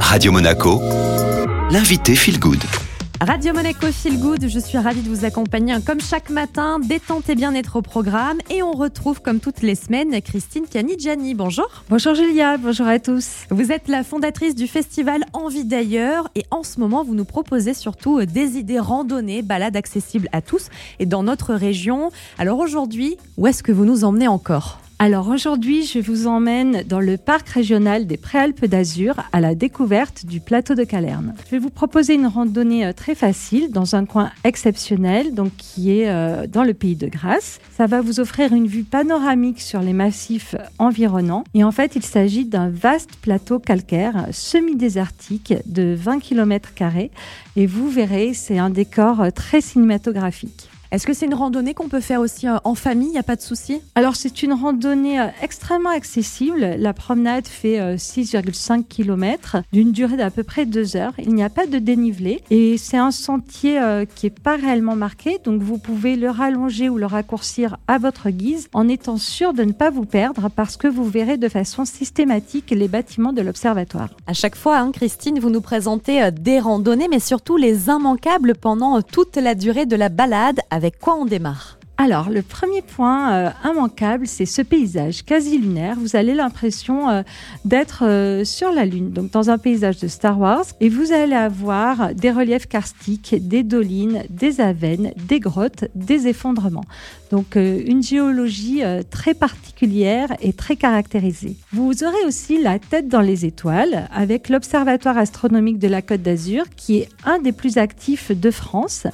Radio Monaco, l'invité Feel Good. Radio Monaco Feel Good, je suis ravie de vous accompagner comme chaque matin, détente et bien-être au programme. Et on retrouve comme toutes les semaines Christine Canigiani. Bonjour. Bonjour Julia, bonjour à tous. Vous êtes la fondatrice du festival Envie d'ailleurs et en ce moment vous nous proposez surtout des idées randonnées, balades accessibles à tous et dans notre région. Alors aujourd'hui, où est-ce que vous nous emmenez encore? Alors aujourd'hui, je vous emmène dans le parc régional des Préalpes d'Azur à la découverte du plateau de Calerne. Je vais vous proposer une randonnée euh, très facile dans un coin exceptionnel, donc qui est euh, dans le pays de Grasse. Ça va vous offrir une vue panoramique sur les massifs environnants et en fait, il s'agit d'un vaste plateau calcaire semi-désertique de 20 km et vous verrez, c'est un décor euh, très cinématographique. Est-ce que c'est une randonnée qu'on peut faire aussi euh, en famille? Il n'y a pas de souci? Alors, c'est une randonnée euh, extrêmement accessible. La promenade fait 6,5 euh, km d'une durée d'à peu près deux heures. Il n'y a pas de dénivelé et c'est un sentier qui n'est pas réellement marqué. Donc, vous pouvez le rallonger ou le raccourcir à votre guise en étant sûr de ne pas vous perdre parce que vous verrez de façon systématique les bâtiments de l'observatoire. À chaque fois, hein, Christine, vous nous présentez des randonnées, mais surtout les immanquables pendant toute la durée de la balade avec quoi on démarre alors, le premier point euh, immanquable, c'est ce paysage quasi lunaire. Vous avez l'impression euh, d'être euh, sur la Lune, donc dans un paysage de Star Wars. Et vous allez avoir des reliefs karstiques, des dolines, des avennes, des grottes, des effondrements. Donc, une géologie très particulière et très caractérisée. Vous aurez aussi la tête dans les étoiles avec l'Observatoire astronomique de la Côte d'Azur, qui est un des plus actifs de France.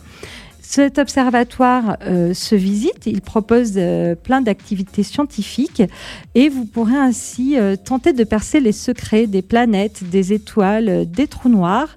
Cet observatoire euh, se visite, il propose euh, plein d'activités scientifiques et vous pourrez ainsi euh, tenter de percer les secrets des planètes, des étoiles, des trous noirs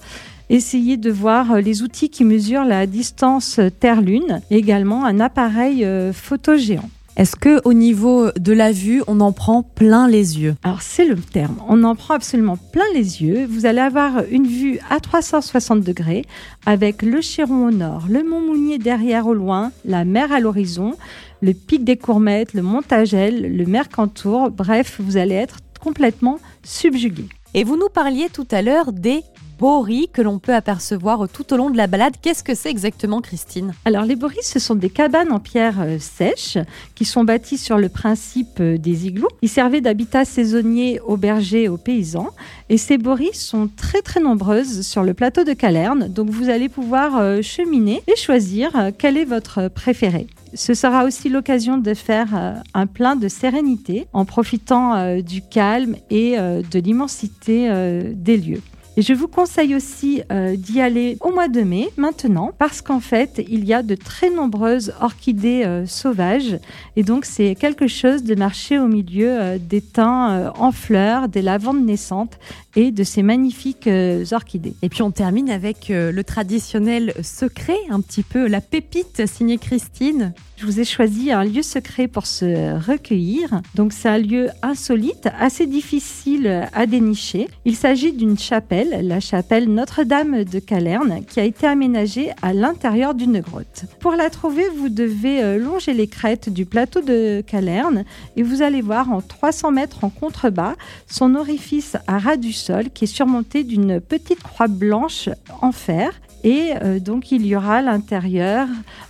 essayer de voir les outils qui mesurent la distance Terre-Lune, également un appareil photo géant. Est-ce que au niveau de la vue, on en prend plein les yeux? Alors c'est le terme. On en prend absolument plein les yeux. Vous allez avoir une vue à 360 degrés avec le Chiron au nord, le Mont Mounier derrière au loin, la mer à l'horizon, le pic des Courmettes, le Montagel, le Mercantour. Bref, vous allez être complètement subjugué. Et vous nous parliez tout à l'heure des boris que l'on peut apercevoir tout au long de la balade. Qu'est-ce que c'est exactement, Christine? Alors, les boris, ce sont des cabanes en pierre euh, sèche qui sont bâties sur le principe euh, des igloos. Ils servaient d'habitat saisonnier aux bergers aux paysans. Et ces boris sont très, très nombreuses sur le plateau de Calerne. Donc, vous allez pouvoir euh, cheminer et choisir quel est votre préféré. Ce sera aussi l'occasion de faire un plein de sérénité en profitant du calme et de l'immensité des lieux. Et je vous conseille aussi euh, d'y aller au mois de mai, maintenant, parce qu'en fait, il y a de très nombreuses orchidées euh, sauvages. Et donc, c'est quelque chose de marcher au milieu euh, des thym en fleurs, des lavandes naissantes et de ces magnifiques orchidées. Et puis, on termine avec le traditionnel secret, un petit peu la pépite signée Christine. Je vous ai choisi un lieu secret pour se recueillir. Donc c'est un lieu insolite, assez difficile à dénicher. Il s'agit d'une chapelle, la chapelle Notre-Dame de Calerne, qui a été aménagée à l'intérieur d'une grotte. Pour la trouver, vous devez euh, longer les crêtes du plateau de Calerne et vous allez voir en 300 mètres en contrebas son orifice à ras du sol qui est surmonté d'une petite croix blanche en fer et euh, donc, il y aura l'intérieur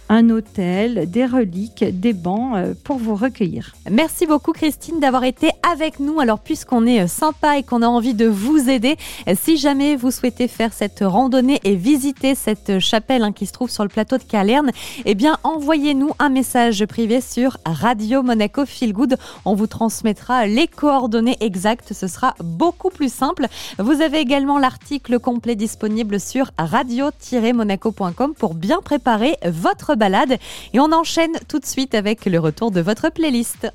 un hôtel, des reliques, des bancs euh, pour vous recueillir. Merci beaucoup Christine d'avoir été avec nous. Alors puisqu'on est euh, sympa et qu'on a envie de vous aider, si jamais vous souhaitez faire cette randonnée et visiter cette chapelle hein, qui se trouve sur le plateau de Calerne, eh bien envoyez-nous un message privé sur Radio Monaco Feel Good. On vous transmettra les coordonnées exactes. Ce sera beaucoup plus simple. Vous avez également l'article complet disponible sur radio monaco.com pour bien préparer votre balade. Et on enchaîne tout de suite avec le retour de votre playlist.